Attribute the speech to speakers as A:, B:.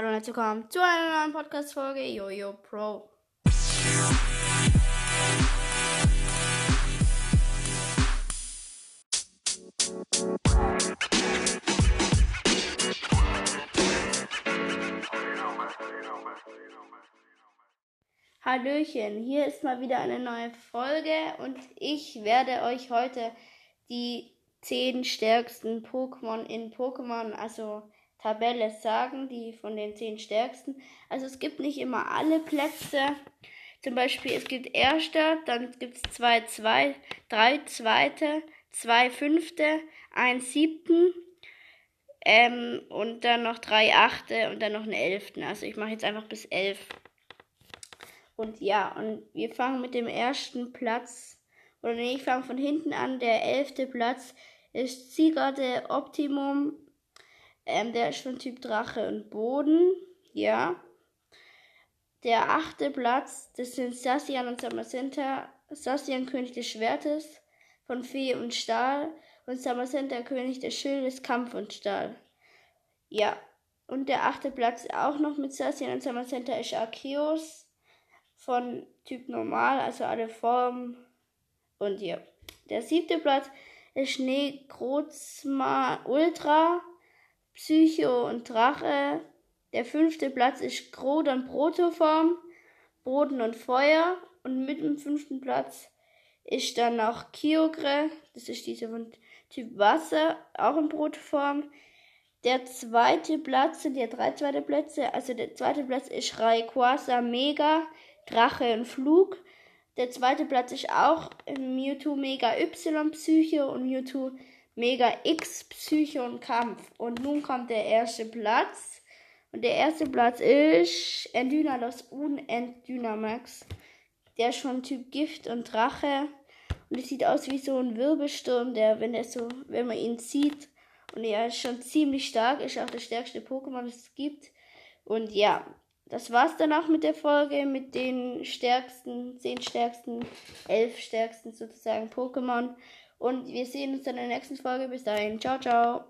A: Hallo und herzlich willkommen zu einer neuen Podcast-Folge Jojo Pro. Hallöchen, hier ist mal wieder eine neue Folge und ich werde euch heute die 10 stärksten Pokémon in Pokémon, also Tabelle sagen, die von den 10 stärksten. Also es gibt nicht immer alle Plätze. Zum Beispiel, es gibt Erster, dann gibt es zwei, zwei, drei Zweite, zwei Fünfte, ein Siebten ähm, und dann noch drei Achte und dann noch einen Elften. Also ich mache jetzt einfach bis elf. Und ja, und wir fangen mit dem ersten Platz, oder nee, ich fange von hinten an. Der elfte Platz ist Zigarde Optimum. Ähm, der ist von Typ Drache und Boden. Ja. Der achte Platz, das sind Sassian und Samacenta. Sassian König des Schwertes von Fee und Stahl und Samacenta König des Schildes Kampf und Stahl. Ja. Und der achte Platz auch noch mit Sassian und Samacenta ist Arceus von Typ Normal, also alle Formen. Und ja. Der siebte Platz ist Negrozma Ultra, Psycho und Drache. Der fünfte Platz ist Grodon Protoform, Boden und Feuer. Und mit dem fünften Platz ist dann noch Kyogre, das ist diese von Typ Wasser, auch in Protoform. Der zweite Platz sind ja drei zweite Plätze. Also der zweite Platz ist Rayquaza Mega, Drache und Flug. Der zweite Platz ist auch Mewtwo Mega Y Psyche und Mewtwo Mega X Psyche und Kampf. Und nun kommt der erste Platz. Und der erste Platz ist Endynalos Unendynamax. Der ist schon Typ Gift und Drache. Und es sieht aus wie so ein Wirbelsturm, der, wenn er so, wenn man ihn sieht, und er ist schon ziemlich stark, ist auch das stärkste Pokémon, das es gibt. Und ja, das war's dann auch mit der Folge, mit den stärksten, zehn stärksten, elf stärksten sozusagen Pokémon. Und wir sehen uns dann in der nächsten Folge. Bis dahin. Ciao, ciao.